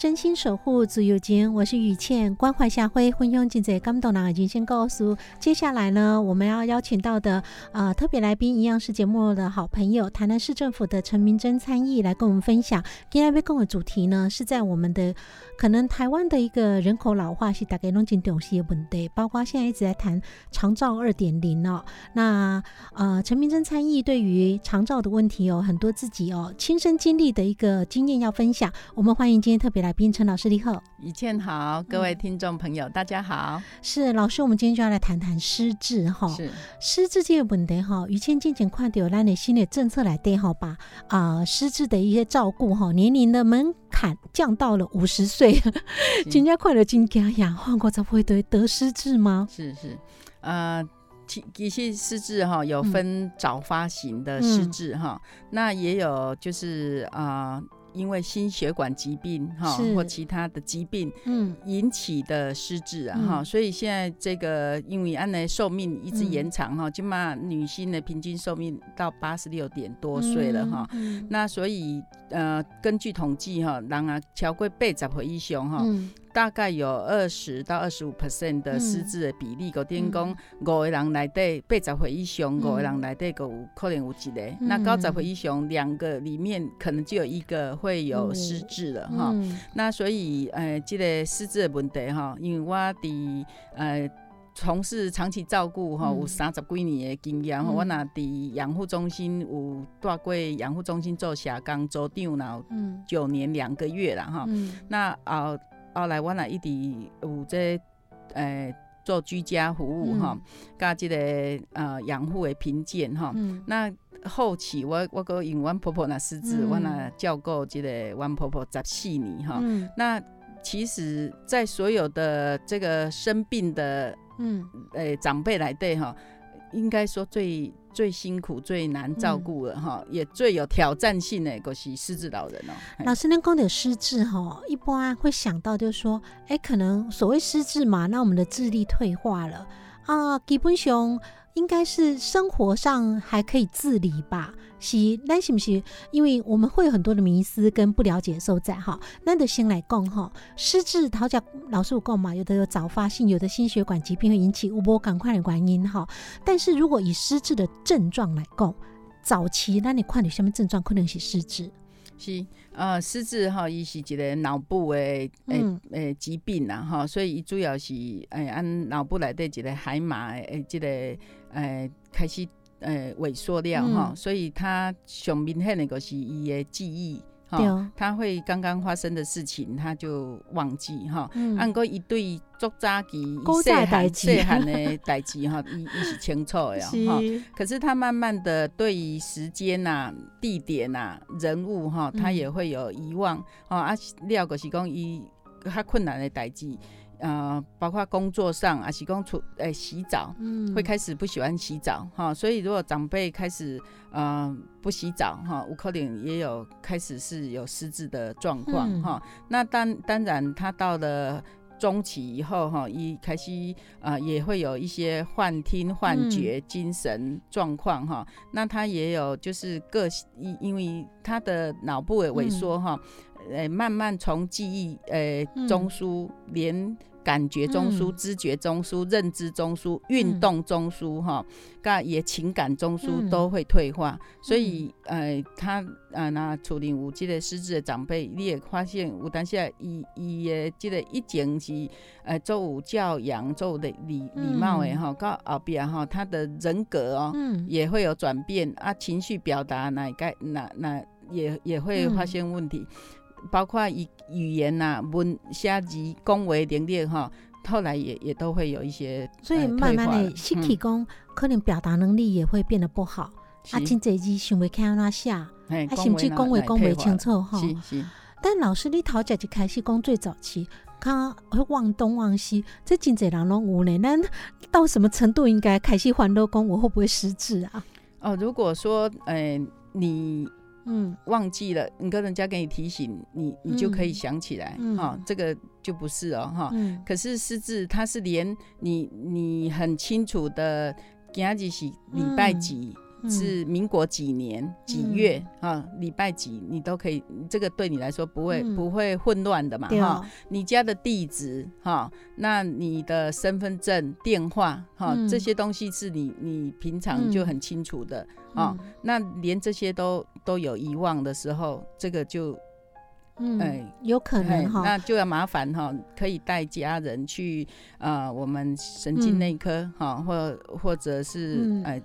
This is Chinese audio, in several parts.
真心守护自由间》，我是雨倩，关怀社会，分享真侪感动人的人生告诉。接下来呢，我们要邀请到的呃特别来宾，一样是节目的好朋友，台南市政府的陈明真参议来跟我们分享。今天要跟我主题呢，是在我们的可能台湾的一个人口老化是大概拢进东西的问题，包括现在一直在谈长照二点零哦。那呃，陈明真参议对于长照的问题有很多自己哦亲身经历的一个经验要分享。我们欢迎今天特别来宾陈老师，你好。以倩好，各位听众朋友，大家好。是老师，我们今天就要来谈谈失智哈。是失智这个问题哈，于倩渐渐看到咱的新的政策来对哈，把啊失智的一些照顾哈年龄的门槛降到了五十岁，人家快乐金家呀，换过才会得得失智吗？是是，呃，其其实失智哈有分早发型的失智哈，那也有就是啊。因为心血管疾病哈或其他的疾病嗯。引起的失智啊哈，所以现在这个因为安的寿命一直延长哈，起码女性的平均寿命到八十六点多岁了哈，那所以呃根据统计哈，人啊超过八十岁以上哈。大概有二十到二十五 percent 的失智的比例，个点讲五个人内底八十岁以上，五个人内底个可能有一个，那九十岁以上两个里面可能就有一个会有失智了哈。那所以呃，这个失智的问题哈，因为我伫呃从事长期照顾哈，有三十几年的经验，我那伫养护中心有带过养护中心做社工组长了九年两个月了哈。那啊。后来我也一直有这诶做居家服务哈，加这个呃养护的评鉴哈。那后期我我个因阮婆婆那失智，我那照顾即个阮婆婆十四年哈。那其实，在所有的这个生病的嗯诶长辈来对哈，应该说最。最辛苦、最难照顾的哈，也最有挑战性的，就是失智老人哦。老师，您讲的失智哈，一般会想到就是说，哎，可能所谓失智嘛，那我们的智力退化了啊，基本上。应该是生活上还可以自理吧？是，那是不是？因为我们会有很多的迷思跟不了解受在哈。那得先来讲哈，失智，陶家老师有讲嘛，有的有早发性，有的心血管疾病会引起，无波赶快的原因哈。但是如果以失智的症状来讲，早期那你看你什么症状可能是失智？是，呃，失智哈，伊是一个脑部诶诶诶疾病啦哈，所以伊主要是诶按脑部内底一个海马诶，即个诶开始诶萎缩了哈，所以他上明显的就是伊的记忆。哈，他会刚刚发生的事情，他就忘记哈。按过一对作早期细汉细汉的代志哈，伊伊是清楚的哈。可是他慢慢的对于时间呐、地点呐、人物哈，他也会有遗忘。哦啊，了个是讲伊较困难的代志。呃，包括工作上啊，是讲出诶洗澡，会开始不喜欢洗澡哈，所以如果长辈开始呃不洗澡哈，有可能也有开始是有失智的状况哈。那当当然，他到了中期以后哈，一开始啊也会有一些幻听、幻觉、精神状况哈。那他也有就是个因因为他的脑部的萎缩哈，呃，慢慢从记忆呃中枢连。感觉中枢、知觉中枢、认知中枢、运动中枢，哈，噶也情感中枢都会退化，所以，呃，他，呃，那处理有这个失智的长辈，你也发现有当下伊伊的这个一前是，呃，做有教养、做的礼礼貌的哈，到后边哈，他的人格哦，也会有转变啊，情绪表达那该那那也也会发现问题。包括语语言呐、文写字、恭维能力哈，后来也也都会有一些，所以慢慢的身体讲可能表达能力也会变得不好。啊，真侪字想袂看那写，啊，甚至恭维恭维清楚哈。但老师你头家就开始讲最早期，他会忘东忘西，这真侪人拢有呢。那到什么程度应该开始还乐讲？我会不会失智啊？哦，如果说，呃，你。嗯，忘记了，你跟人家给你提醒，你你就可以想起来，哈，这个就不是哦，哈。可是失智，它是连你你很清楚的，今日是礼拜几。是民国几年几月啊？礼拜几你都可以，这个对你来说不会不会混乱的嘛？哈，你家的地址哈，那你的身份证、电话哈，这些东西是你你平常就很清楚的啊。那连这些都都有遗忘的时候，这个就嗯，有可能哈，那就要麻烦哈，可以带家人去啊，我们神经内科哈，或或者是哎。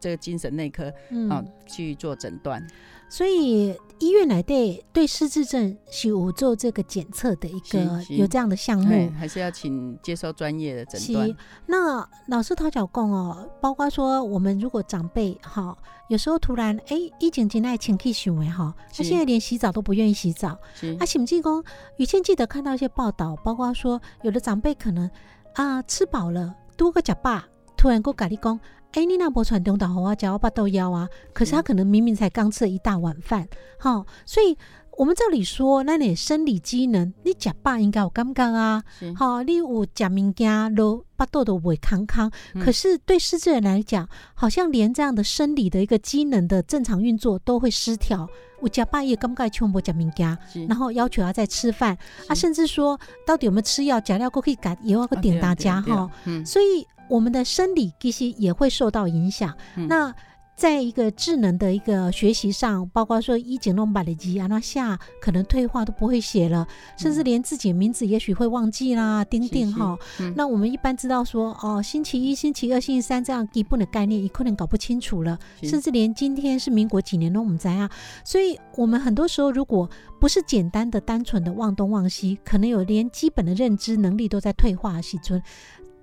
这个精神内科啊去做诊断，所以医院来对对失智症是有做这个检测的一个有这样的项目，还是要请接受专业的诊断。那老师讨脚供哦，包括说我们如果长辈哈，有时候突然哎一紧紧爱情绪行为哈，他现在连洗澡都不愿意洗澡，啊，请记公以前记得看到一些报道，包括说有的长辈可能啊吃饱了多个假爸，突然给我咖喱公。哎，你那波传中岛红啊，叫我巴豆腰啊，可是他可能明明才刚吃了一大碗饭，好，所以我们照理说，那你生理机能，你假爸应该有感觉啊，好，你有假物件都巴肚都会康康，可是对失智人来讲，好像连这样的生理的一个机能的正常运作都会失调。我假爸也感觉全部假物件，然后要求要再吃饭，啊，甚至说到底有没有吃药，假料可以改，也要个点大家哈，所以。我们的生理其实也会受到影响。那在一个智能的一个学习上，包括说一简弄把的机啊，那下可能退化都不会写了，甚至连自己的名字也许会忘记啦。钉钉哈，那我们一般知道说，哦，星期一、星期二、星期三这样基本的概念，也可能搞不清楚了。甚至连今天是民国几年都我们在啊，所以我们很多时候如果不是简单的、单纯的忘东忘西，可能有连基本的认知能力都在退化。西尊。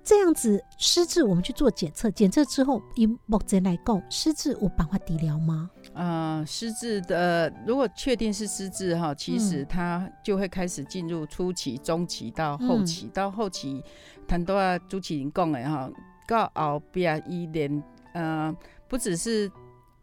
这样子失智，我们去做检测，检测之后以目前来讲，失智有办法治疗吗？呃，失智的如果确定是失智哈，其实它就会开始进入初期、中期到后期，到后期，很多啊朱启林讲的哈，到后边伊连呃，不只是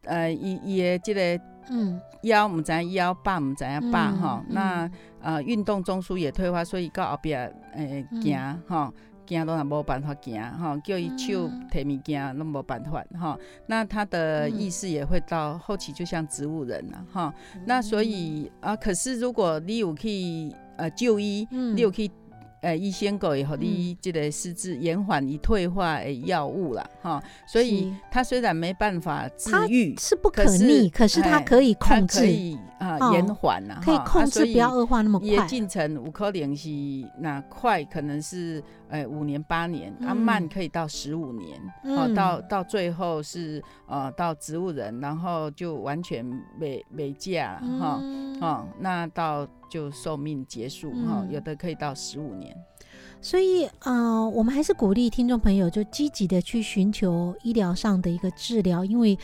呃伊伊的这个嗯腰唔知腰，爸唔知影爸哈，那呃运动中枢也退化，所以到后边诶行哈。行都也无办法行哈，叫伊手提物件都无办法哈。那他的意识也会到后期，就像植物人了哈。那所以啊，可是如果你有去呃就医，你有去。呃，医生给和你这个失智延缓与退化的药物了哈，所以他虽然没办法治愈，是不可逆，可是他可以控制，可以啊延缓呐，可以控制不要恶化那么快。进程五颗零是那快可能是呃五年八年，啊慢可以到十五年，哦到到最后是呃到植物人，然后就完全没没价了哈，哦那到。就寿命结束哈，有的可以到十五年，所以呃，我们还是鼓励听众朋友就积极的去寻求医疗上的一个治疗，因为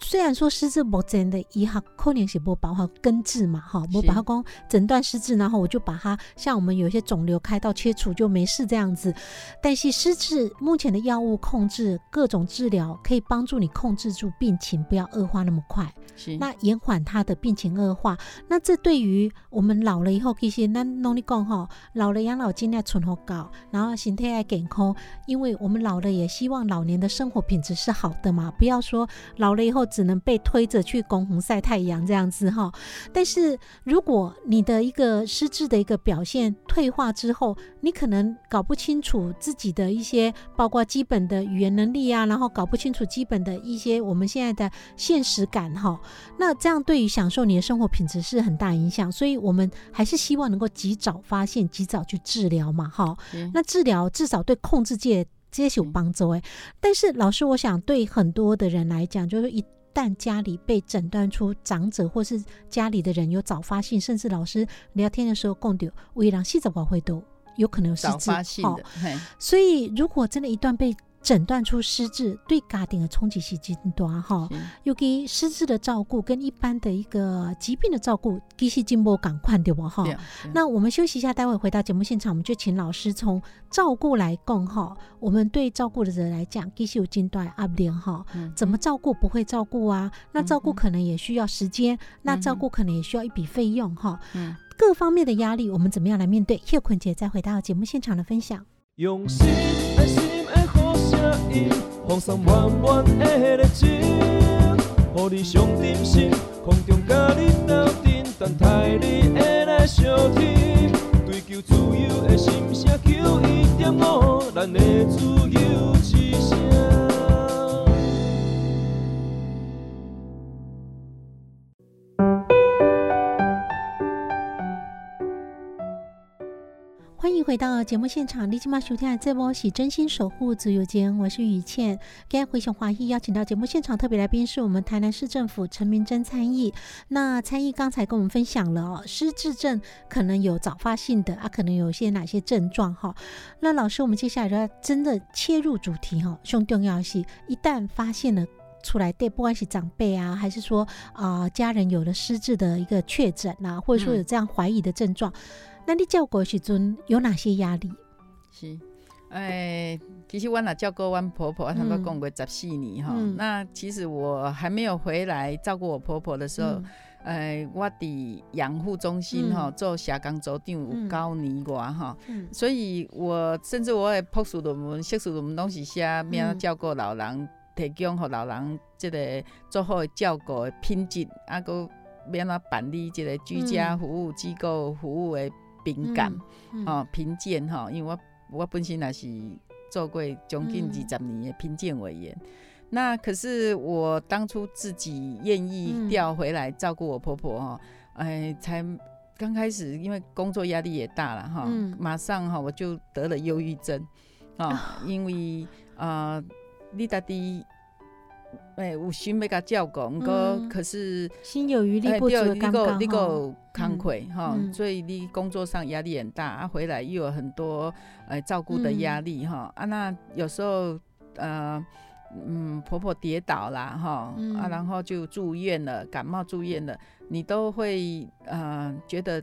虽然说失智不真的医学可能是不把它根治嘛，哈，不把它光诊断失智，然后我就把它像我们有些肿瘤开刀切除就没事这样子。但是失智目前的药物控制各种治疗可以帮助你控制住病情，不要恶化那么快，是那延缓它的病情恶化。那这对于我们老了以后，其实那努力讲哈，老了养老金要存好高，然后心态要健康，因为我们老了也希望老年的生活品质是好的嘛，不要说老了以后。只能被推着去公红晒太阳这样子哈，但是如果你的一个失智的一个表现退化之后，你可能搞不清楚自己的一些包括基本的语言能力啊，然后搞不清楚基本的一些我们现在的现实感哈，那这样对于享受你的生活品质是很大影响，所以我们还是希望能够及早发现，及早去治疗嘛哈。那治疗至少对控制界这些有帮助哎，但是老师，我想对很多的人来讲，就是一。但家里被诊断出长者或是家里的人有早发性，甚至老师聊天的时候共丢微量细胞会都有可能有早发性的，所以如果真的一段被。诊断出失智对家庭的冲击是真大哈，尤其失智的照顾跟一般的一个疾病的照顾，其实进步赶快对不哈？那我们休息一下，待会回到节目现场，我们就请老师从照顾来讲哈。我们对照顾的人来讲，其实有阶段压力哈。怎么照顾不会照顾啊？那照顾可能也需要时间，那照顾可能也需要一笔费用哈。各方面的压力，我们怎么样来面对？叶坤姐再回到节目现场的分享。用心爱心放送满满的热情，予你上点心，空中甲你斗阵，等待你的来相听。追求自由的心声，求一点五，咱的自由之声。欢迎回到节目现场，你今晚收听这波是真心守护自由间，我是雨倩。今天回想华裔邀请到节目现场特别来宾是我们台南市政府陈明真参议。那参议刚才跟我们分享了哦，失智症可能有早发性的啊，可能有些哪些症状哈？那老师，我们接下来就要真的切入主题哈，兄重要是，一旦发现了出来，对，不管是长辈啊，还是说啊家人有了失智的一个确诊啊，或者说有这样怀疑的症状。那你照顾时阵有哪些压力？是，哎，其实我那照顾我婆婆，她们讲过十四年哈。那其实我还没有回来照顾我婆婆的时候，哎，我伫养护中心哈做下工组长有九年外哈。所以我甚至我也朴素的们、习俗的们东西写，免照顾老人，提供给老人这个做好的照顾的品质，啊个免啊办理这个居家服务机构服务的。敏感，哦，评鉴哈，因为我我本身也是做过将近二十年的评鉴委员，那可是我当初自己愿意调回来照顾我婆婆哈，哎，才刚开始，因为工作压力也大了哈，马上哈我就得了忧郁症啊，因为啊，你到底。哎，有心要甲照顾，毋过可是心有余力不足，你够你够慷慨哈，所以你工作上压力很大，啊，回来又有很多呃照顾的压力哈，啊，那有时候呃嗯婆婆跌倒啦哈，啊，然后就住院了，感冒住院了，你都会呃觉得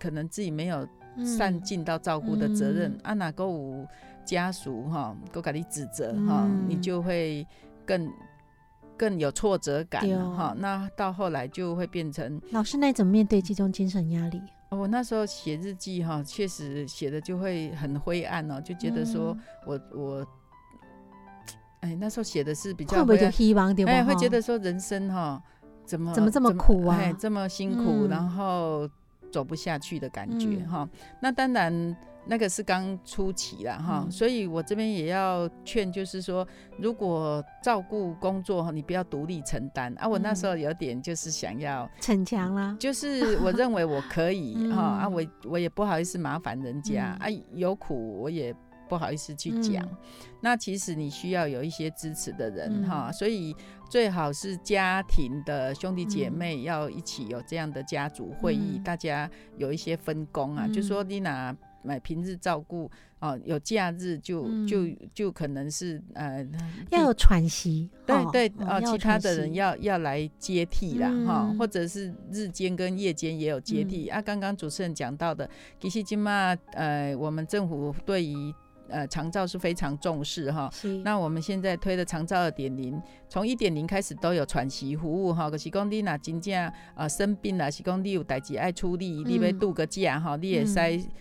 可能自己没有善尽到照顾的责任，啊，哪个有家属哈，都给你指责哈，你就会。更更有挫折感哈，那到后来就会变成老师，那怎么面对这种精神压力？我那时候写日记哈，确实写的就会很灰暗哦，就觉得说我我，哎，那时候写的是比较会不会就希望点？哎，会觉得说人生哈，怎么怎么这么苦啊？这么辛苦，然后走不下去的感觉哈。那当然。那个是刚初期了哈，所以我这边也要劝，就是说，如果照顾工作哈，你不要独立承担。啊。我那时候有点就是想要逞强啦，就是我认为我可以 哈啊，我我也不好意思麻烦人家啊，有苦我也不好意思去讲。那其实你需要有一些支持的人哈，所以最好是家庭的兄弟姐妹要一起有这样的家族会议，大家有一些分工啊，就说你拿。买平日照顾，哦，有假日就就就可能是呃要有喘息，对对哦，其他的人要要来接替啦哈，或者是日间跟夜间也有接替啊。刚刚主持人讲到的，其实今嘛呃，我们政府对于呃，长照是非常重视哈。那我们现在推的长照二点零，从一点零开始都有喘息服务哈。可是讲你那真正啊生病了，是讲你有代志爱处理，你要度个假哈，你也使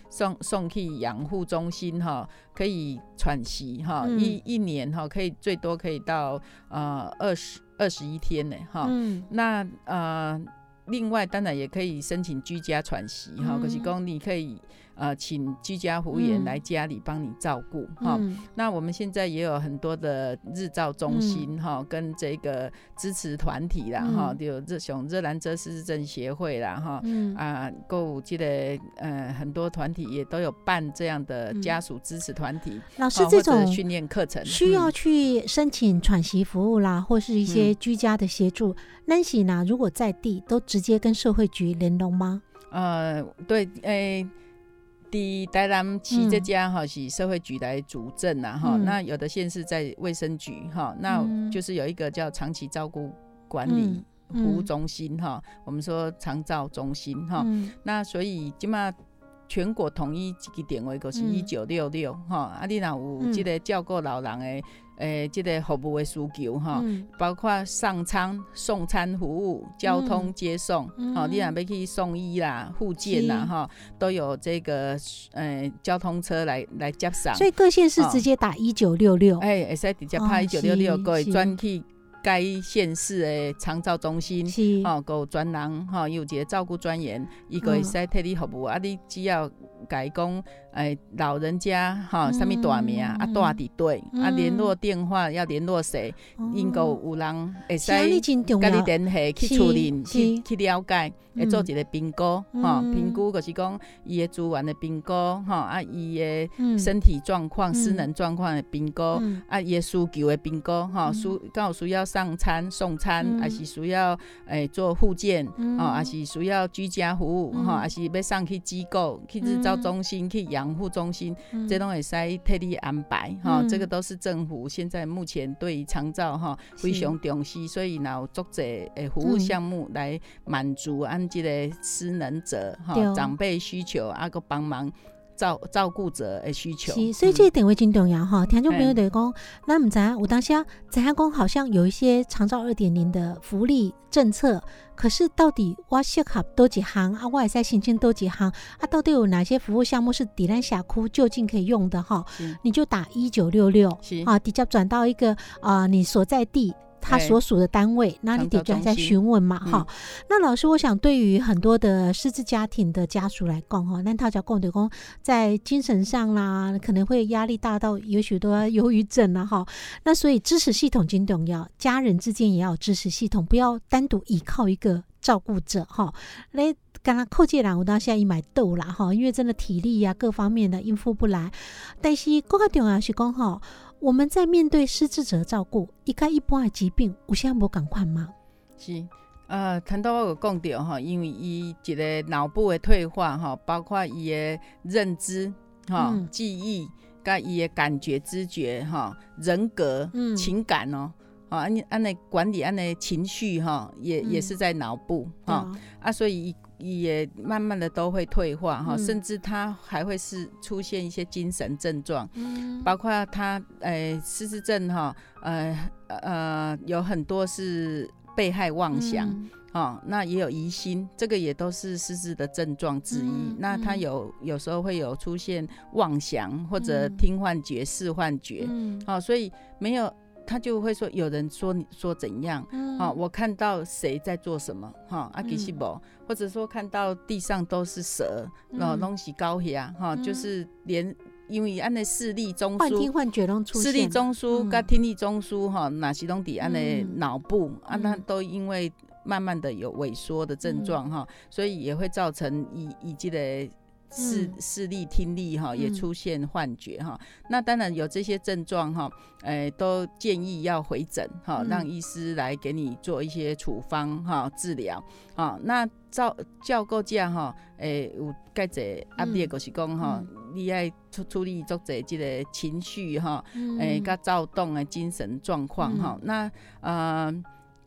送送去养护中心哈，可以喘息哈。一一年哈，可以最多可以到呃二十二十一天呢哈。那呃，另外当然也可以申请居家喘息哈。可是讲你可以。呃，请居家服务员来家里帮你照顾哈。那我们现在也有很多的日照中心哈，跟这个支持团体啦哈，有热熊热兰遮失智症协会啦哈，啊，够记得呃很多团体也都有办这样的家属支持团体。老师，这种训练课程需要去申请喘息服务啦，或是一些居家的协助。那喜呢，如果在地都直接跟社会局联络吗？呃，对，诶。第台南市这家哈是社会局来主政呐哈，那有的县是在卫生局哈，那就是有一个叫长期照顾管理服务中心哈，我们说长照中心哈，那所以起码全国统一一个点位，就是一九六六哈，啊，你若有这个照顾老人的。诶，即个服务的需求哈，包括上餐、送餐服务、交通接送，哦，你若要去送医啦、护健啦，吼，都有这个诶交通车来来接送。所以各县市直接打一九六六，诶，会使直接拍一九六六，各位转去该县市的长照中心，哦，有专人哈，有一个照顾专员，伊个会使替你服务，啊，你只要改讲。哎，老人家哈，啥物大名啊，大伫对啊，联络电话要联络谁？应该有人会使甲你联系去处理，去去了解，会做一个评估哈。评估就是讲伊的资源的评估哈，啊，伊的身体状况、失能状况的评估，啊，伊的需求的评估哈。需刚好需要上餐送餐，还是需要诶做护健哦，还是需要居家服务哈，还是要送去机构去日照中心去养。护中心，这拢会使特地安排哈，这个都是政府现在目前对长照哈非常重视，所以有足者诶服务项目来满足按这个失能者哈长辈需求，啊个帮忙。照照顾者的需求，是，所以这一点会真重要哈。听众朋友得讲，那唔知我当下在下讲，好像有一些长照二点零的福利政策，可是到底我适合多几行啊？我也在申请多几行啊？到底有哪些服务项目是底兰峡谷就近可以用的哈？你就打一九六六啊，直接转到一个啊你所在地。他所属的单位，那你得就在询问嘛，哈。那老师，我想对于很多的失智家庭的家属来讲，哈，那他叫共对公，在精神上啦，可能会压力大到有许多忧郁症了，哈。那所以支持系统很重要，家人之间也要支持系统，不要单独依靠一个照顾者，哈。来，刚刚寇介然，我到现在已买豆了，哈，因为真的体力呀各方面的应付不来。但是更加重要是讲，哈。我们在面对失智者照顾，一该一般的疾病，有啥无赶快吗？是，呃，谈到我有讲到哈，因为伊一个脑部的退化哈，包括伊的认知哈、记忆，跟伊的感觉、知觉哈、人格、情感哦，啊，按按那管理安尼情绪哈，也也是在脑部哈啊，所以。也慢慢的都会退化哈，甚至他还会是出现一些精神症状，包括他呃失智症哈，呃呃有很多是被害妄想哦，那也有疑心，这个也都是失智的症状之一。那他有有时候会有出现妄想或者听幻觉、视幻觉，哦，所以没有。他就会说，有人说你说怎样，哈，我看到谁在做什么，哈，阿吉西伯，或者说看到地上都是蛇，然后东西高下，哈，就是连因为按那视力中枢，幻听幻觉中出视力中枢跟听力中枢，哈，哪些东西安的脑部，啊，那都因为慢慢的有萎缩的症状，哈，所以也会造成以以及的。视视力、听力哈也出现幻觉哈。那当然有这些症状哈，诶，都建议要回诊哈，让医师来给你做一些处方哈治疗啊。那照照顾者哈，诶有介济压力，就是讲哈，你爱处处理作者即个情绪哈，诶，甲躁动的精神状况哈。那呃，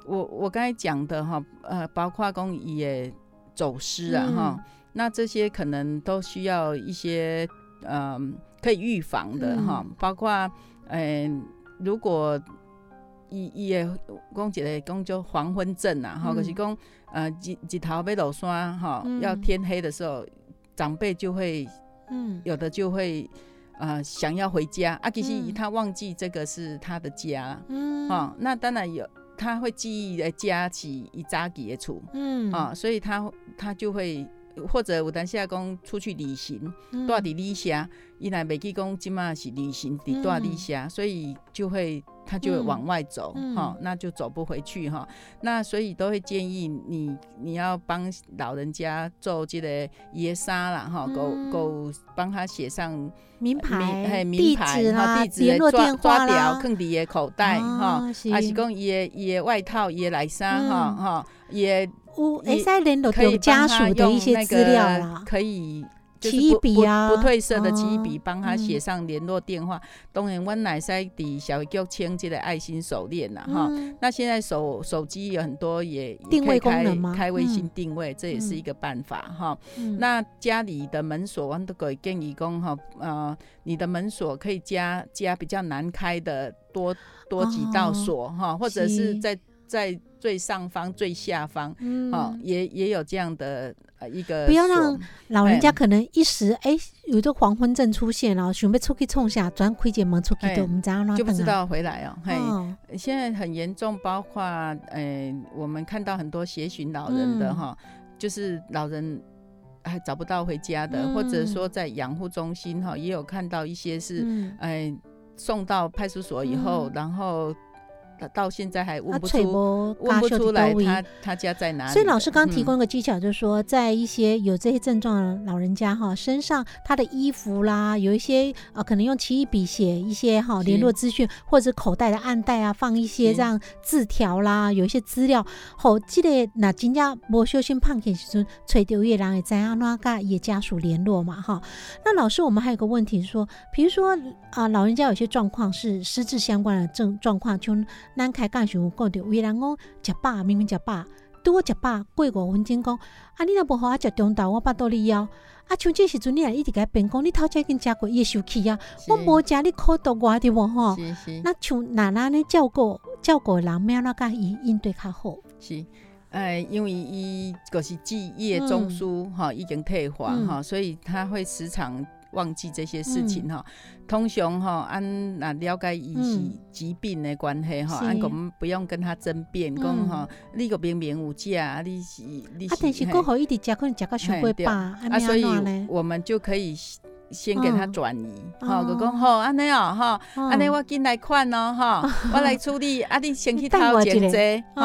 我我刚才讲的哈，呃，包括讲伊的走失啊哈。那这些可能都需要一些嗯可以预防的哈，包括嗯如果伊伊的讲一个讲叫黄昏症啊，哈，就是讲呃日日头要落山哈，要天黑的时候，长辈就会嗯。有的就会呃想要回家啊，其实他忘记这个是他的家，嗯，哈，那当然有他会记忆的家起一扎几的厝，嗯，啊，所以他他就会。或者有当时讲出去旅行，住伫里下，伊若袂记讲今嘛是旅行伫住里下，所以就会他就会往外走，哈，那就走不回去哈。那所以都会建议你，你要帮老人家做这个爷杀啦，哈，够够帮他写上名牌、地址啦、联络电话啦，放伫伊口袋哈，还是讲伊的伊的外套、伊的内衫哈，哈，伊的。哎，在联络有家属的一些资料啦，可以起一笔啊，不褪色的起一笔，帮他写上联络电话。当然，我奶塞底小脚签这个爱心手链呐，哈。那现在手手机有很多也定位功能吗？开微信定位，这也是一个办法哈。那家里的门锁，我都可以建议工哈，呃，你的门锁可以加加比较难开的多多几道锁哈，或者是在。在最上方、最下方，哦，也也有这样的呃一个。不要让老人家可能一时哎，有这黄昏症出现了，准备出去冲下，转开间门出去的，我们怎就不知道回来哦。嘿，现在很严重，包括呃，我们看到很多协寻老人的哈，就是老人还找不到回家的，或者说在养护中心哈，也有看到一些是哎送到派出所以后，然后。到现在还问不出，问不出来他他家在哪里。所以老师刚提供一个技巧，就是说，在一些有这些症状的老人家哈身上，他的衣服啦，有一些啊，可能用奇异笔写一些哈联络资讯，或者口袋的暗袋啊，放一些这样字条啦，有一些资料。好，记得那今家无小心胖起时阵，吹掉月亮也在啊，那个也家属联络嘛哈。那老师，我们还有个问题说，比如说啊，老人家有些状况是失智相关的症状况，就。咱开讲时候讲着，有人讲食饱明明食饱，拄好食饱过五分钟讲，啊你若无好我食中昼，我巴肚里枵。啊像这时阵你也一直甲变讲，你头前已经食过，伊会生气啊。我无食你苦毒我的无吼。那像奶奶咧照顾照顾人，咩那甲伊应对较好。是，诶，因为伊就是记忆中枢哈已经退化哈，所以他会时常。忘记这些事情哈，通常哈，按那了解伊是疾病的关系哈，按我们不用跟他争辩，讲哈，你个明明有价，你是你是，啊，但是过好一直食可能食到伤过饱，啊，所以我们就可以先给他转移，吼，就讲吼安尼哦，吼，安尼我进来看哦，哈，我来处理，啊，你先去掏钱坐，哈，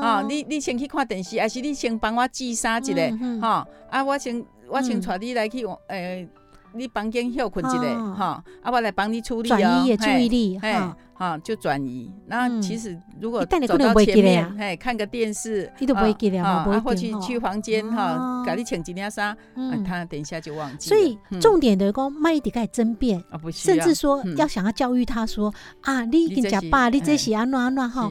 啊，你你先去看电视，还是你先帮我记啥一个，哈，啊，我先我先带你来去，诶。你房间休困一下，哈，啊，我来帮你处理哦，转移注意力，哈。哈，就转移。那其实如果走到前面，哎，看个电视，你都不会记了，啊，或去去房间哈，赶紧请几件衫，他等一下就忘记。所以重点的讲，麦迪盖争辩，甚至说要想要教育他说啊，你跟讲爸，你这些安乱安乱哈。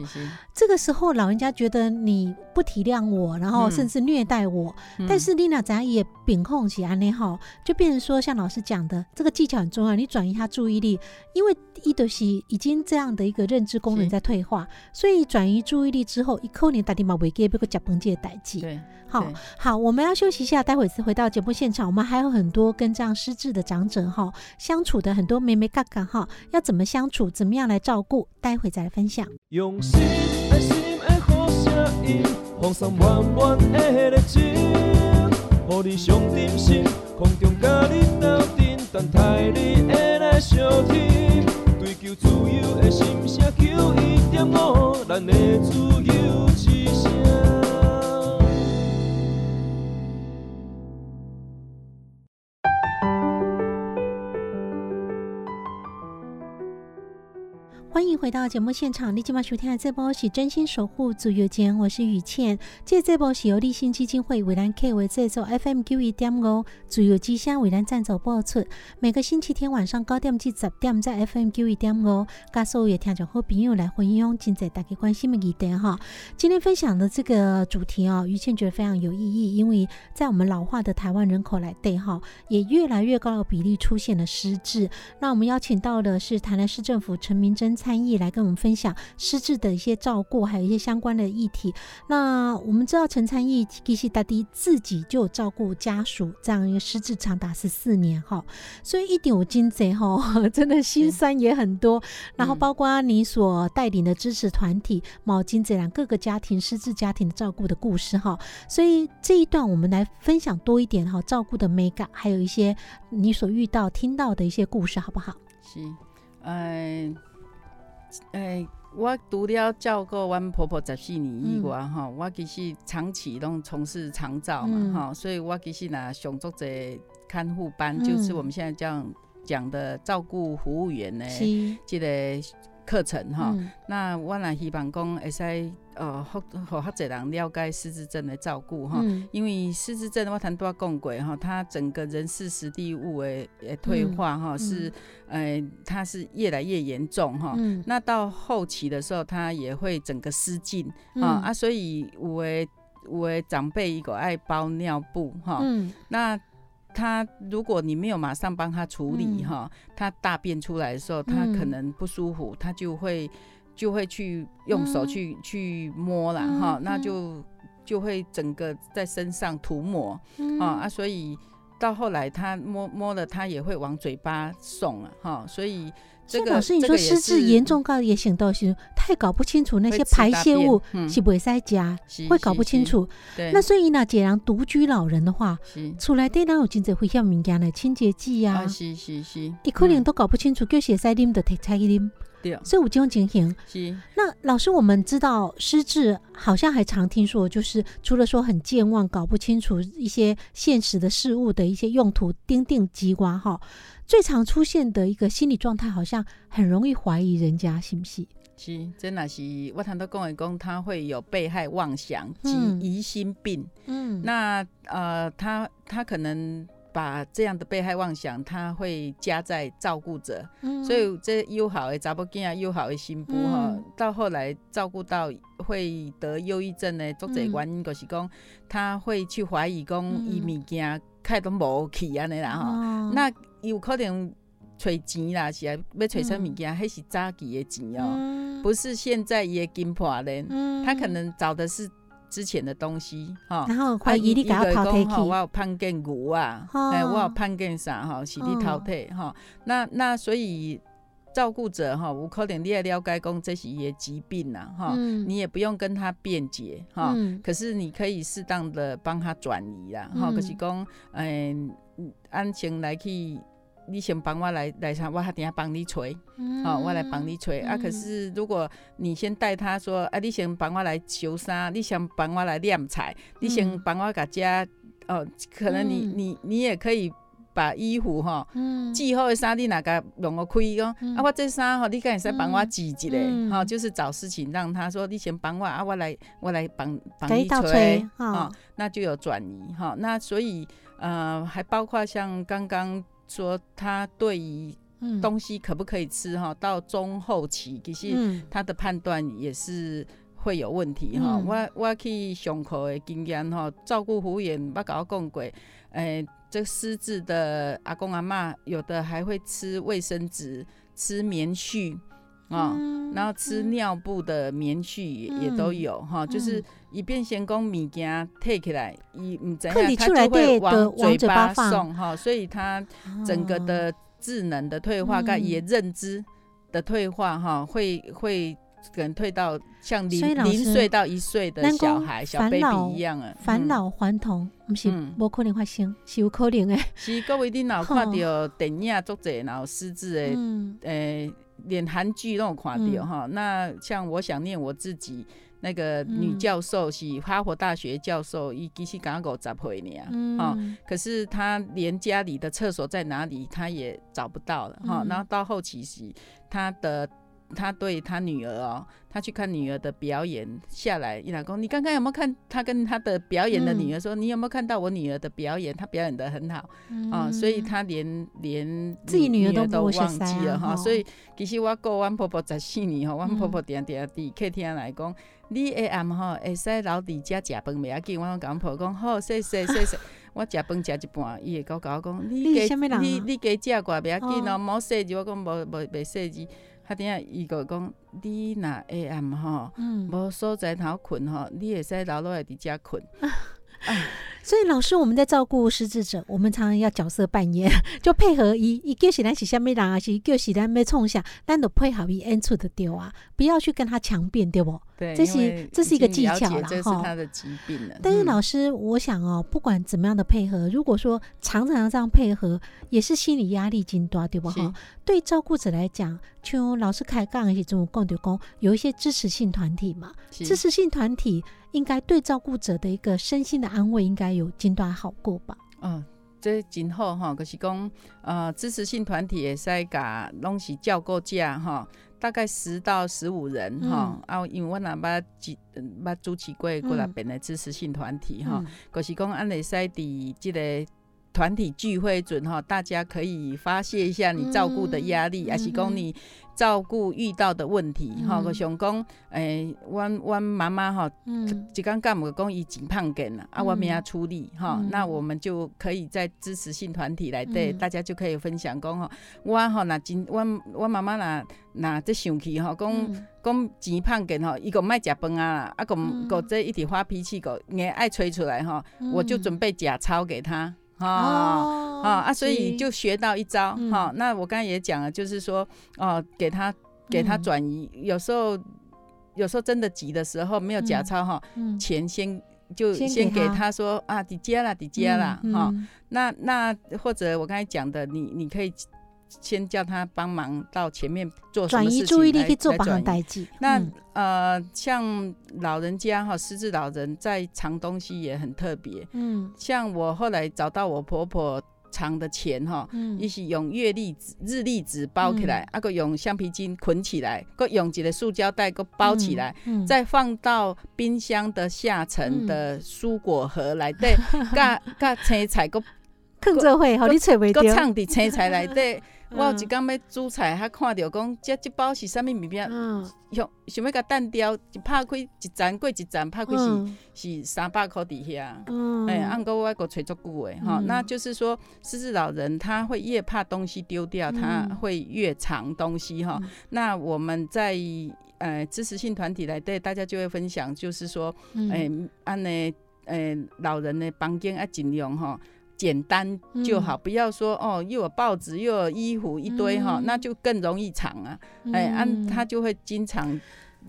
这个时候老人家觉得你不体谅我，然后甚至虐待我。但是丽娜咱也秉控起安内哈，就变成说像老师讲的，这个技巧很重要，你转移他注意力，因为伊德西已经。这样的一个认知功能在退化，所以转移注意力之后，一扣年打电话未给别个脚崩界代际。对，好好，我们要休息一下，待会再回到节目现场。我们还有很多跟这样失智的长者哈相处的很多妹妹嘎嘎哈，要怎么相处，怎么样来照顾，待会再来分享。用心心心爱的的声音，放上自由的心声，求一点五，咱的自由之声。欢迎回到节目现场，你今晚收听的这波是真心守护自由间，我是雨倩。这这波是由立信基金会为咱 K 为制作，FM 九一点五自由之声为咱赞助播出。每个星期天晚上九点至十点，在 FM 九一点五，跟所有听众好朋友来分享今在大家关心的议题哈。今天分享的这个主题哦，于倩觉得非常有意义，因为在我们老化的台湾人口来对哈，也越来越高的比例出现了失智。那我们邀请到的是台南市政府陈明珍。参议来跟我们分享失智的一些照顾，还有一些相关的议题。那我们知道陈参议其实大弟自己就照顾家属，这样一个失智长达十四年哈，所以一点五金贼哈，真的心酸也很多。然后包括你所带领的支持团体毛巾这样各个家庭失智家庭的照顾的故事哈，所以这一段我们来分享多一点哈，照顾的美感，还有一些你所遇到听到的一些故事，好不好？是，嗯。诶，我除了照顾阮婆婆十四年以外，哈，我其实长期拢从事长照嘛，哈，所以我其实呐上足者看护班，就是我们现在这样讲的照顾服务员呢，这个课程哈。那我呐希望讲会使。呃，好，好，较侪人了解失智症的照顾哈，因为失智症我谈多讲过哈，他整个人事实地物的退化哈，是，呃，它是越来越严重哈，那到后期的时候，他也会整个失禁啊啊，所以有的有的长辈一个爱包尿布哈，那他如果你没有马上帮他处理哈，他大便出来的时候，他可能不舒服，他就会。就会去用手去去摸了哈，那就就会整个在身上涂抹啊啊，所以到后来他摸摸了，他也会往嘴巴送了哈，所以这个老师你说失智严重到也行到是太搞不清楚那些排泄物是不会塞加，会搞不清楚。那所以呢，既然独居老人的话，出来对那有真济会像民间的清洁剂呀，是是是，你可能都搞不清楚，叫写塞啉的提菜啉。所以有这种情形。是。那老师，我们知道失智好像还常听说，就是除了说很健忘、搞不清楚一些现实的事物的一些用途，钉定机关哈，最常出现的一个心理状态，好像很容易怀疑人家，是不是？是，真的是我谈到公员工，他会有被害妄想及疑心病。嗯。那呃，他他可能。把这样的被害妄想，他会加在照顾者，所以这又好的查某囝啊，又好的新妇哈，到后来照顾到会得忧郁症的，作者原因就是讲，他会去怀疑讲，伊物件开都无去安尼啦哈，那有可能揣钱啦，是啊，要揣啥物件，还是早期的钱哦，不是现在伊的金破的，他可能找的是。之前的东西哈，然后怀疑你给他淘我有判见牛啊，哎，我有判见啥哈，是你淘汰哈。那那所以照顾者哈，有可能你也了解讲这是一疾病呐哈，你也不用跟他辩解哈，可是你可以适当的帮他转移啦哈，可是讲嗯，安全来去。你先帮我来来上，我还等下帮你吹，好，我来帮你吹啊。可是如果你先带他说，啊，你先帮我来修衫，你先帮我来晾菜，你先帮我甲家，哦，可能你你你也可以把衣服哈，寄好的衫你哪个让我开讲，啊，我这衫哈，你敢会使帮我寄一下，哈，就是找事情让他说，你先帮我啊，我来我来帮帮你吹，哈，那就有转移哈。那所以呃，还包括像刚刚。说他对于东西可不可以吃哈，到中后期其实他的判断也是会有问题哈。我我去上课的经验哈，照顾服务员我搞讲过，诶，这失智的阿公阿妈有的还会吃卫生纸、吃棉絮啊，然后吃尿布的棉絮也也都有哈，就是以便先讲物件退起来，伊唔知影他就会往嘴巴送哈，所以他整个的智能的退化，跟也认知的退化哈，会会可能退到像零零岁到一岁的小孩小 baby 一样啊，返老还童，不是无可能发生，是有可能的。是各位你老看到电影作者然后失智的，诶。连韩剧都有看到哈，那像我想念我自己那个女教授是哈佛大学教授，伊其实刚五十岁呢，哈，可是她连家里的厕所在哪里她也找不到了。哈，然后到后期是她的他对他女儿哦，他去看女儿的表演下来，伊老公，你刚刚有没有看他跟他的表演的女儿说，你有没有看到我女儿的表演？她表演的很好。啊，所以他连连自己女儿都都忘记了哈。所以其实我过阮婆婆十四年吼，阮婆婆定定伫客厅来讲，你下暗吼会使留伫遮食饭袂要紧，我讲婆讲好，谢谢谢谢。我食饭食一半，伊会甲我讲，你加你你加食寡袂要紧哦，无细字，我讲无无袂细字。他等下伊个讲，你若下暗吼，无所在头困吼，你会使留落来伫遮困。所以老师，我们在照顾失智者，我们常常要角色扮演，就配合伊，伊叫起来是虾米人啊，是叫起来要冲下，咱都配合伊演出的对啊，不要去跟他强辩，对不？对，这是这是一个技巧了哈。这是他的疾病了。但是老师，我想哦，不管怎么样的配合，如果说常常这样配合，也是心理压力增大，对不？哈，对照顾者来讲，就老师开杠一些这种共丢工，有一些支持性团体嘛，支持性团体。应该对照顾者的一个身心的安慰，应该有阶段好过吧？嗯，这真好吼，就是讲呃，支持性团体会使甲拢是照顾价吼，大概十到十五人哈。啊，因为我若捌几捌主持过过来边的支持性团体哈，就是讲安尼使伫即个。团体聚会准哈，大家可以发泄一下你照顾的压力，也是讲你照顾遇到的问题哈。我想讲，诶，阮阮妈妈哈，一刚干无讲伊真胖紧了，啊，我们要出力哈，那我们就可以在支持性团体来对，大家就可以分享讲哈，我哈那真，我我妈妈那那这生气哈，讲讲钱胖紧哈，伊个卖食饭啊，啊个个这一直发脾气个，硬爱吹出来哈，我就准备假钞给他。啊啊啊！所以就学到一招哈。那我刚才也讲了，就是说哦，给他给他转移。有时候有时候真的急的时候，没有假钞哈，钱先就先给他说啊，抵接了，抵接了哈。那那或者我刚才讲的，你你可以。先叫他帮忙到前面做转移注意力去做帮忙代际。那呃，像老人家哈，失智老人在藏东西也很特别。嗯，像我后来找到我婆婆藏的钱哈，一起用月历纸、日历纸包起来，啊个用橡皮筋捆起来，个用一个塑胶袋个包起来，再放到冰箱的下层的蔬果盒来对，加加青菜个。坑做会，好你找袂到。搁藏伫青菜内底。我有一工要煮菜，还看到讲，这这包是啥物物件？嗯，想想要甲单雕，一拍开一层过一层，拍开是是三百块底下。嗯，哎，按个我个揣足久诶，哈，那就是说，失智老人他会越怕东西丢掉，他会越藏东西哈。那我们在呃支持性团体来对大家就会分享，就是说，哎，按呢，呃，老人的房间要尽量哈。简单就好，不要说哦，又有报纸又有衣服一堆哈，那就更容易藏啊。哎，安他就会经常，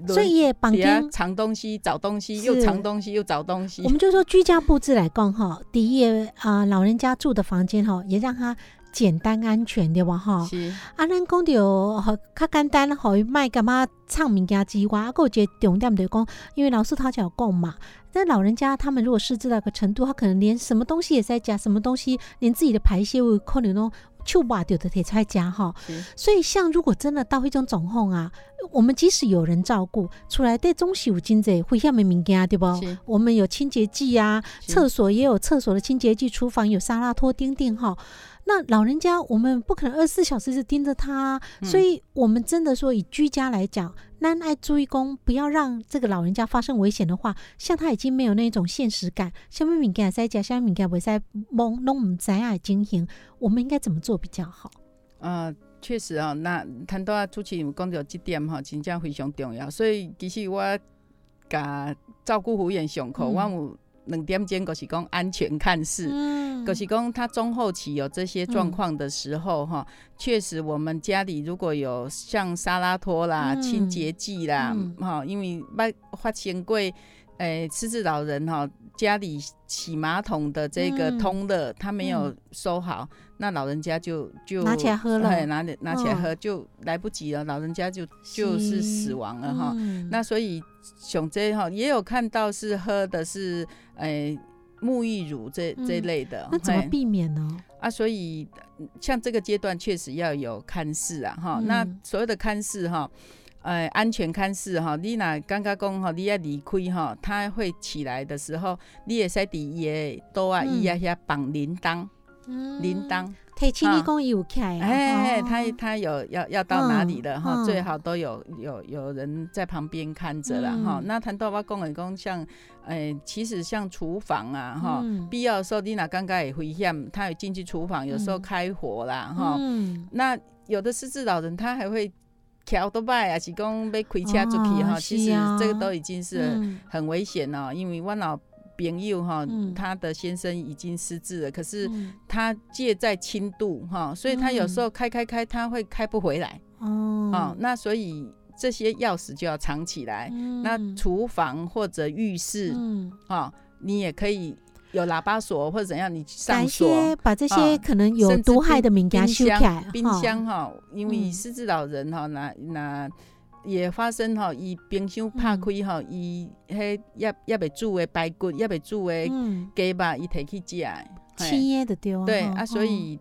所以也绑定藏东西、找东西，又藏东西又找东西。我们就说居家布置来讲哈，第一啊，老人家住的房间哈，也让他简单安全对吧哈？是。啊，咱讲着吼较简单，好卖干嘛唱物件之外，啊，个一个重点就讲，因为老师他讲讲嘛。那老人家他们如果失智到个程度，他可能连什么东西也在加，什么东西连自己的排泄物可能都就挖掉的也在加哈。所以像如果真的到一种状况啊，我们即使有人照顾，出来对中西有经济会下面物件对不？我们有清洁剂啊，厕所也有厕所的清洁剂，厨房有沙拉拖钉钉哈。那老人家我们不可能二十四小时是盯着他，所以我们真的说以居家来讲。那爱注意工，不要让这个老人家发生危险的话，像他已经没有那种现实感，下面敏感在家，下面敏感不在懵弄唔在爱经营，我们应该怎么做比较好？呃，确实啊，那谈到主持人讲到这点哈，真正非常重要。所以其实我甲照顾服务员上课，我有。两点钟，就是讲安全看视，就是讲他中后期有这些状况的时候，哈，确实我们家里如果有像沙拉托啦、清洁剂啦，哈，因为发发生过，诶，失智老人哈，家里洗马桶的这个通的他没有收好，那老人家就就拿起来喝了，拿拿起来喝就来不及了，老人家就就是死亡了哈，那所以。熊这哈也有看到是喝的是哎沐浴乳这这类的，那怎么避免呢？啊，所以像这个阶段确实要有看视啊哈。那所有的看视哈，呃安全看视哈，你若感觉讲吼，你要离开哈，他会起来的时候，你会使伫伊的刀啊伊啊遐绑铃铛，铃铛。提醒你讲有开，哎，他他有要要到哪里了哈？最好都有有有人在旁边看着了哈。那谈到我讲的讲像，哎，其实像厨房啊哈，必要的时候你哪刚刚也危险，他有进去厨房，有时候开火啦哈。那有的失智老人他还会调多摆啊，是讲要开车出去哈。其实这个都已经是很危险了，因为我老。朋友哈，他的先生已经失智了，可是他借在轻度哈，所以他有时候开开开，他会开不回来哦。那所以这些钥匙就要藏起来。那厨房或者浴室，哈，你也可以有喇叭锁或者怎样，你上锁，把这些可能有毒害的物件收起来。冰箱哈，因为失智老人哈，那那。也发生哈，伊冰箱拍开哈，伊迄也也未煮的排骨，也未煮的鸡肉，伊摕去食，青的丢。对啊，所以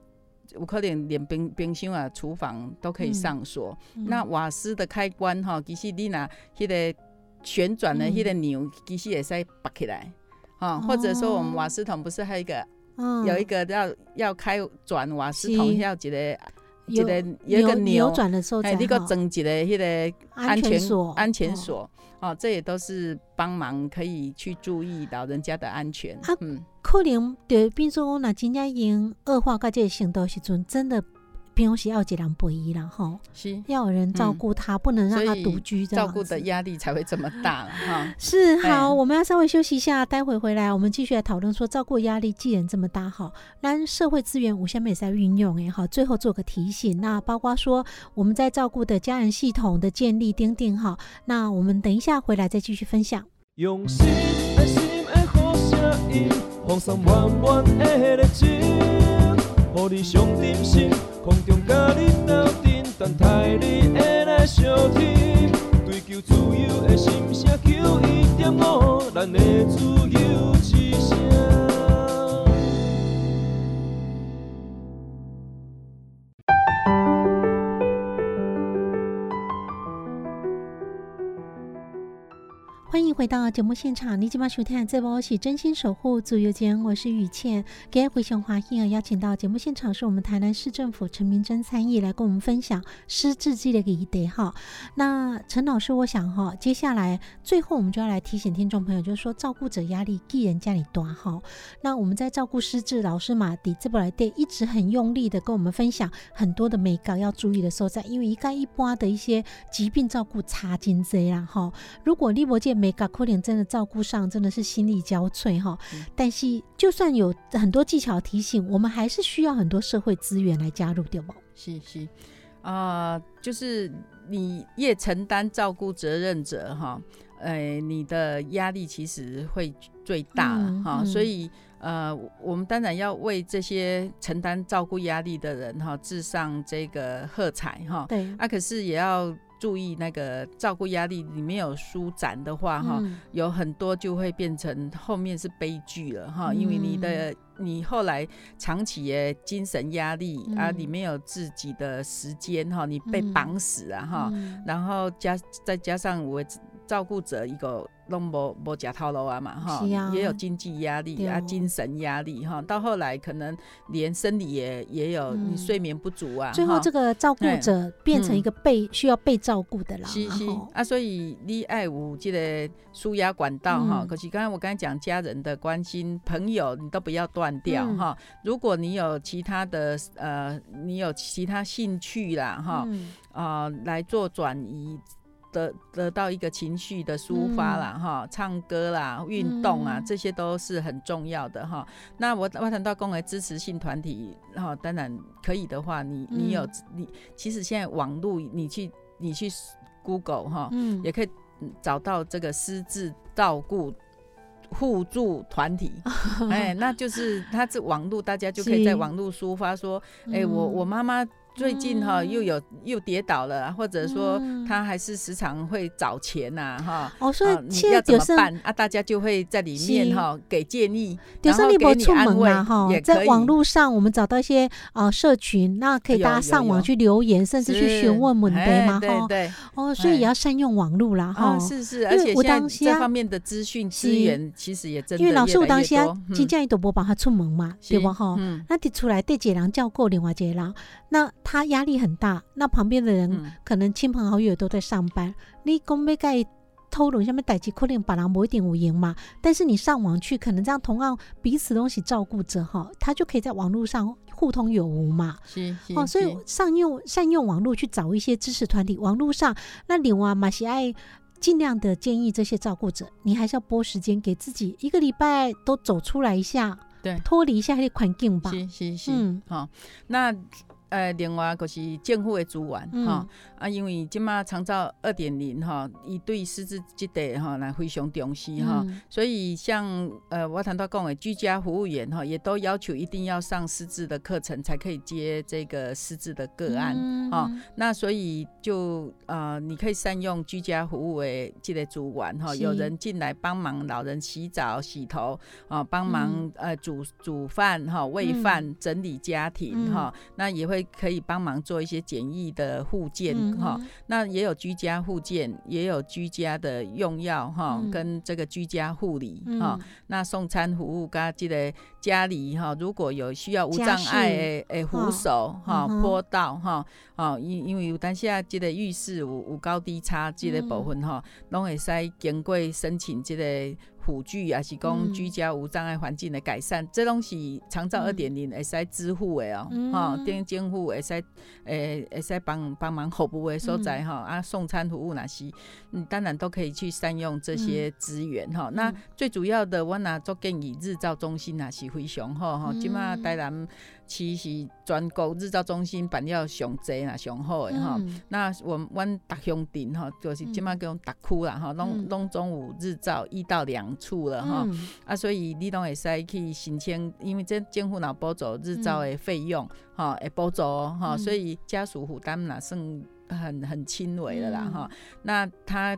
有可能连冰冰箱啊、厨房都可以上锁。那瓦斯的开关哈，其实你拿迄个旋转的迄个钮，其实也使拔起来，哈，或者说我们瓦斯桶不是还有一个，有一个要要开转瓦斯桶要一个。一个有一个扭转的时候，哎，那个整级的迄个安全锁，安全锁，哦，这也都是帮忙可以去注意老人家的安全。嗯，可能对，比如说我那真正因恶化到这个程度时阵，真的。平常时要几两不一然后是要有人照顾他，不能让他独居，照顾的压力才会这么大哈。是好，我们要稍微休息一下，待会回来我们继续来讨论说，照顾压力既然这么大哈，那社会资源无限美在运用哎好，最后做个提醒，那包括说我们在照顾的家人系统的建立钉钉哈，那我们等一下回来再继续分享。用心心的的好声音，放松予你上点心，空中甲你斗阵，等待你会来相听。追求自由的心声，求一点五，咱的自由之声。欢迎回到节目现场，你今晚收听这波是真心守护足游间，我是雨倩。今天回熊华欣啊，邀请到节目现场是我们台南市政府陈明珍参议来跟我们分享失智这个议题哈。那陈老师，我想哈，接下来最后我们就要来提醒听众朋友，就是说照顾者压力既然家里多哈。那我们在照顾失智老师马迪这部来电一直很用力的跟我们分享很多的美感要注意的所在，因为一概一般的一些疾病照顾差劲这样哈。如果立博健没搞可怜，真的照顾上真的是心力交瘁哈。但是就算有很多技巧提醒，我们还是需要很多社会资源来加入，对吗？是是啊，就是你越承担照顾责任者哈，呃，你的压力其实会最大哈。所以呃，我们当然要为这些承担照顾压力的人哈，致上这个喝彩哈。对啊，可是也要。注意那个照顾压力，你没有舒展的话，哈，有很多就会变成后面是悲剧了，哈，因为你的你后来长期的精神压力啊，你没有自己的时间，哈，你被绑死啊，哈，然后加再加上我照顾者一个。拢无无假套路啊嘛哈，也有经济压力啊，精神压力哈，到后来可能连生理也也有，你睡眠不足啊，最后这个照顾者变成一个被需要被照顾的啦，是是。啊，所以你爱有这个舒压管道哈，可是刚才我刚才讲家人的关心，朋友你都不要断掉哈，如果你有其他的呃，你有其他兴趣啦哈，啊来做转移。得得到一个情绪的抒发啦，哈，唱歌啦，运动啊，这些都是很重要的哈。那我我谈到公为支持性团体，哈，当然可以的话，你你有你，其实现在网络你去你去 Google 哈，也可以找到这个私自照顾互助团体，哎，那就是他是网络，大家就可以在网络抒发说，哎，我我妈妈。最近哈又有又跌倒了，或者说他还是时常会找钱呐哈。哦，所以你要怎么办啊？大家就会在里面哈给建议，然后给你安慰哈。在网络上，我们找到一些啊社群，那可以大家上网去留言，甚至去询问问题嘛哈。对哦，所以也要善用网络啦哈。是是，而且现在这方面的资讯资源其实也真的因为老师我当下今天都不帮他出门嘛，对不哈？那提出来对几人叫过另外几人，那他压力很大。那旁边的人可能亲朋好友都在上班，你讲要盖偷龙下面逮起可能把人某一点五赢嘛？但是你上网去，可能这样同样彼此东西照顾着哈，他就可以在网络上互通有无嘛。是是哦，所以善用善用网络去找一些知识团体，网络上那另外马西爱尽量的建议这些照顾者，你还是要拨时间给自己一个礼拜都走出来一下，对，脱离一下那环境吧。是是是，嗯，好，那。呃，另外就是政府的资源哈。啊，因为即马长照二点零哈，伊对师资这代哈来非常重视哈，所以像呃我谈到讲的居家服务员哈，也都要求一定要上师资的课程才可以接这个师资的个案哈。那所以就呃，你可以善用居家服务的这个资源哈，有人进来帮忙老人洗澡、洗头啊，帮忙呃煮煮饭哈、喂饭、整理家庭哈，那也会。可以帮忙做一些简易的护件哈，那也有居家护件，也有居家的用药哈，跟这个居家护理哈，那送餐服务，噶记得家里哈，如果有需要无障碍诶扶手哈、坡道哈，哦，因因为有当下这个浴室有有高低差这个部分哈，拢会使经过申请这个。辅具也是讲居家无障碍环境的改善，这东西长照二点零会使支付的哦，哈，电监护会使诶会使帮帮忙服务的所在哈，啊送餐服务那些，嗯，当然都可以去善用这些资源哈。那最主要的，我那做建议日照中心那是非常好哈，起码台南。其实全国日照中心办了上济啦，上好的哈。那我们阮达乡镇哈，就是即马叫达区啦哈，拢拢总有日照一到两处了哈。啊，所以你拢会使去申请，因为这政府若补助日照的费用哈，会补助哈，所以家属负担呐算很很轻微的啦哈。那他。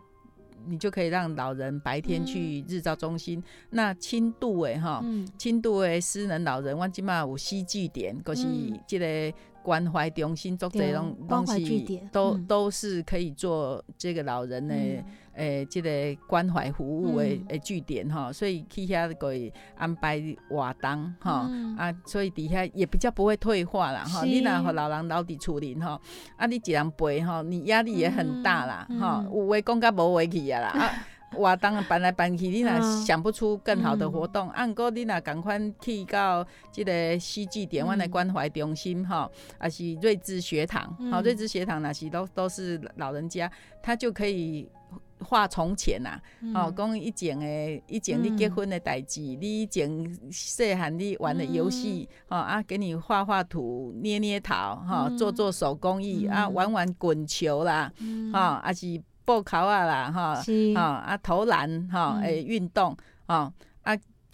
你就可以让老人白天去日照中心。那轻度的哈，轻度的私人老人，我即码有西据点，可是这个关怀中心做这种东西，都都是可以做这个老人的。诶，这个关怀服务诶诶据点哈，所以去遐可以安排活动哈啊，所以底下也比较不会退化啦吼。你若互老人老伫厝里吼，啊，你一人陪吼，你压力也很大啦哈。有话讲甲无话去啊啦啊，活动搬来搬去，你若想不出更好的活动，按过你若赶快去到即个西据点，阮的关怀中心哈，啊是睿智学堂，好，睿智学堂那是都都是老人家，他就可以。画从前呐，哦，讲以前诶，以前你结婚的代志，你以前细汉你玩的游戏，哦啊，给你画画图、捏捏陶，哈，做做手工艺啊，玩玩滚球啦，哈，啊是布考啊啦，哈，啊啊投篮，哈，诶运动，啊啊。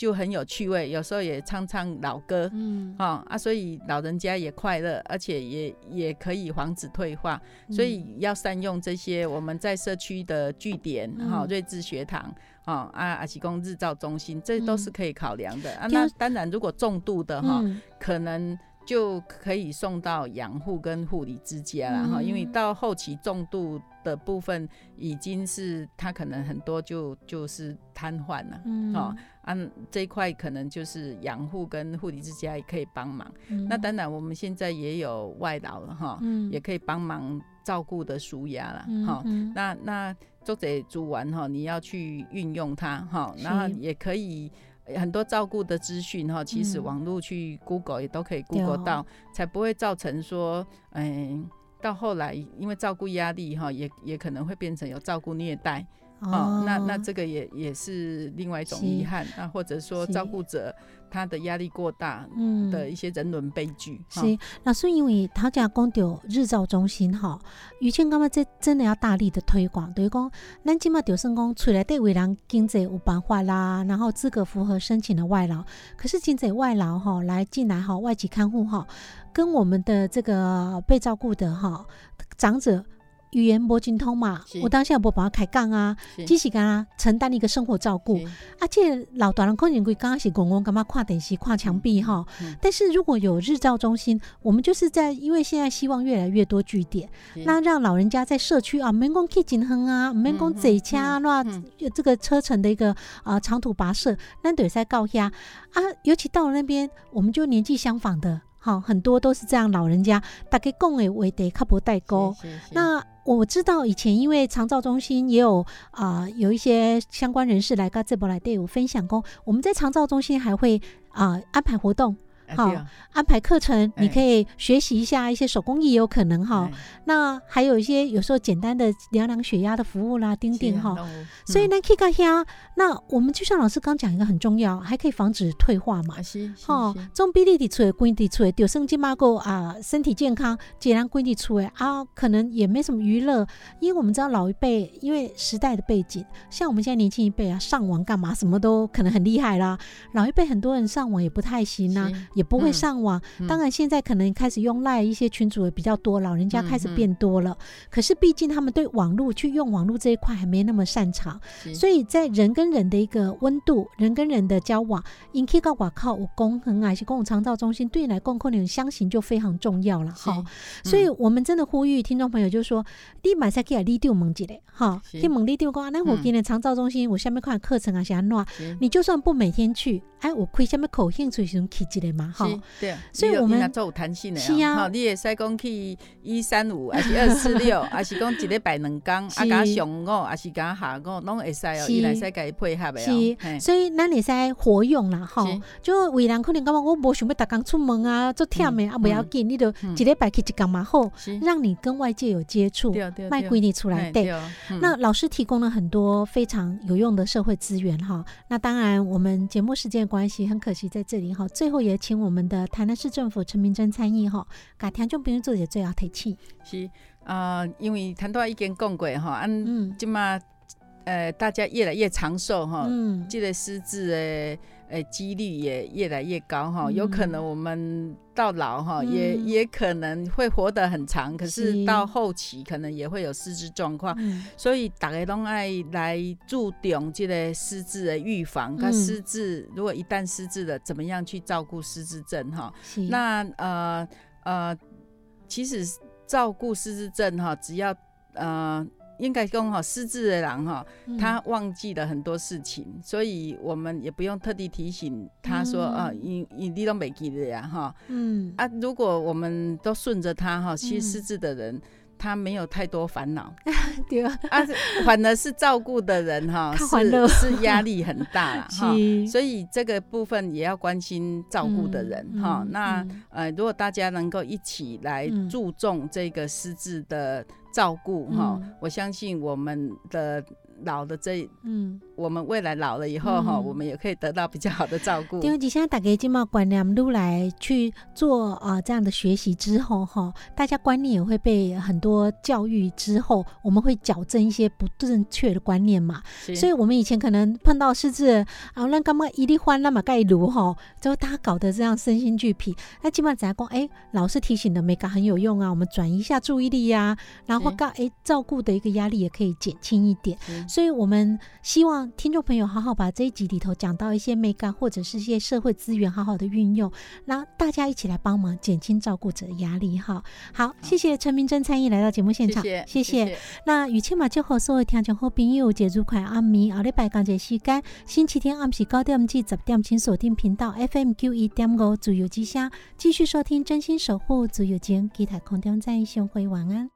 就很有趣味，有时候也唱唱老歌，嗯，啊啊，所以老人家也快乐，而且也也可以防止退化，所以要善用这些我们在社区的据点，哈，瑞智学堂，啊啊阿奇公日照中心，这都是可以考量的。啊。那当然，如果重度的哈，可能。就可以送到养护跟护理之家了哈，因为到后期重度的部分已经是他可能很多就就是瘫痪了，嗯。哦，按这一块可能就是养护跟护理之家也可以帮忙。那当然我们现在也有外劳了哈，也可以帮忙照顾的舒压了哈。那那作者煮完哈，你要去运用它哈，然后也可以。很多照顾的资讯哈，其实网络去 Google 也都可以 Google 到，才不会造成说，嗯，到后来因为照顾压力哈，也也可能会变成有照顾虐待哦，那那这个也也是另外一种遗憾那，或者说照顾者他的压力过大，嗯的一些人伦悲剧。是，那是因为他家讲到日照中心哈，于谦刚刚这真的要大力的推广，等于讲，咱今嘛就算讲出来对为人经济有办法啦，然后资格符合申请的外劳，可是经济外劳哈来进来哈，外籍看护哈，跟我们的这个被照顾的哈长者。语言不精通嘛，我当下不帮他开杠啊，只是给他承担一个生活照顾。而且老大人可能会刚开始公公干嘛跨电视、跨墙壁哈。但是如果有日照中心，我们就是在因为现在希望越来越多据点，那让老人家在社区啊，门工可以进亨啊，门工贼掐那这个车程的一个啊长途跋涉，那得在告下啊。尤其到了那边，我们就年纪相仿的。好，很多都是这样，老人家大概共诶为得靠不代沟。那我知道以前因为长照中心也有啊，有一些相关人士来跟这波来对我分享过，我们在长照中心还会啊安排活动。好，安排课程，你可以学习一下一些手工艺，有可能哈。那还有一些有时候简单的量量血压的服务啦，钉钉哈。所以呢，可以看下。那我们就像老师刚讲一个很重要，还可以防止退化嘛。哈，中比例的出来，规的出来，丢生金马够啊，身体健康，既然规的出来啊，可能也没什么娱乐，因为我们知道老一辈，因为时代的背景，像我们现在年轻一辈啊，上网干嘛，什么都可能很厉害啦。老一辈很多人上网也不太行啊，也。不会上网，当然现在可能开始用赖一些群主也比较多，老人家开始变多了。可是毕竟他们对网络去用网络这一块还没那么擅长，所以在人跟人的一个温度，人跟人的交往，因 K 高挂靠我公恒啊，一些公共长照中心对你来公共你相信就非常重要了哈。所以我们真的呼吁听众朋友，就是说你买才可以立丢蒙几嘞哈，去蒙立丢讲，那我今天长照中心我下面看课程啊，想乱，你就算不每天去，哎，我亏下面口兴趣是去之类嘛。是，对，所以我们做有弹性的啊。好，你也使讲去一三五，还是二四六，还是讲一礼拜两工，啊，加上午，还是加下午，拢会使哦，伊来使甲伊配合的哦。所以咱会使活用啦，哈。就为人可能感觉我无想要逐工出门啊，做忝的啊，不要紧，你就一礼拜去一工嘛好，让你跟外界有接触，卖归你出来对。那老师提供了很多非常有用的社会资源哈。那当然，我们节目时间关系，很可惜在这里哈。最后也请我。我们的台南市政府陈明真参议吼，甲听众朋友做些最后提起。是啊，因为谈到已经讲过哈，按即嘛，呃，大家越来越长寿哈，嗯，这个失智的呃几率也越来越高哈，有可能我们。到老哈，也也可能会活得很长，可是到后期可能也会有失智状况，所以大家都爱来注重这个失智的预防。跟失智如果一旦失智了，怎么样去照顾失智症哈？那呃呃，其实照顾失智症哈，只要呃。应该讲哈，失智的人哈，他忘记了很多事情，所以我们也不用特地提醒他说啊，你你你都没记得呀哈。嗯。啊，如果我们都顺着他哈，其实失智的人他没有太多烦恼，对啊，反而是照顾的人哈，是是压力很大了 哈。所以这个部分也要关心照顾的人哈。那呃，如果大家能够一起来注重这个失智的。照顾哈，我相信我们的老的这嗯。我们未来老了以后哈，我们也可以得到比较好的照顾。因为你现在大家经贸观念都来去做啊这样的学习之后哈，大家观念也会被很多教育之后，我们会矫正一些不正确的观念嘛。所以，我们以前可能碰到狮子啊，那干嘛一粒欢那么盖炉哈，就大家搞得这样身心俱疲。那基本上怎样讲？哎，老师提醒的美感很有用啊，我们转移一下注意力呀，然后告哎照顾的一个压力也可以减轻一点。所以我们希望。听众朋友，好好把这一集里头讲到一些美感，或者是一些社会资源，好好的运用，让大家一起来帮忙减轻照顾者的压力。哈，好，谢谢陈明真参与来到节目现场，谢谢。那雨倩马就和所有听众好朋友节日快暗暝，后礼拜刚节时间，星期天暗时九点至十点，请锁定频道 FM 九一点五自由之声，继续收听真心守护自由间，期待空中再相会，晚安。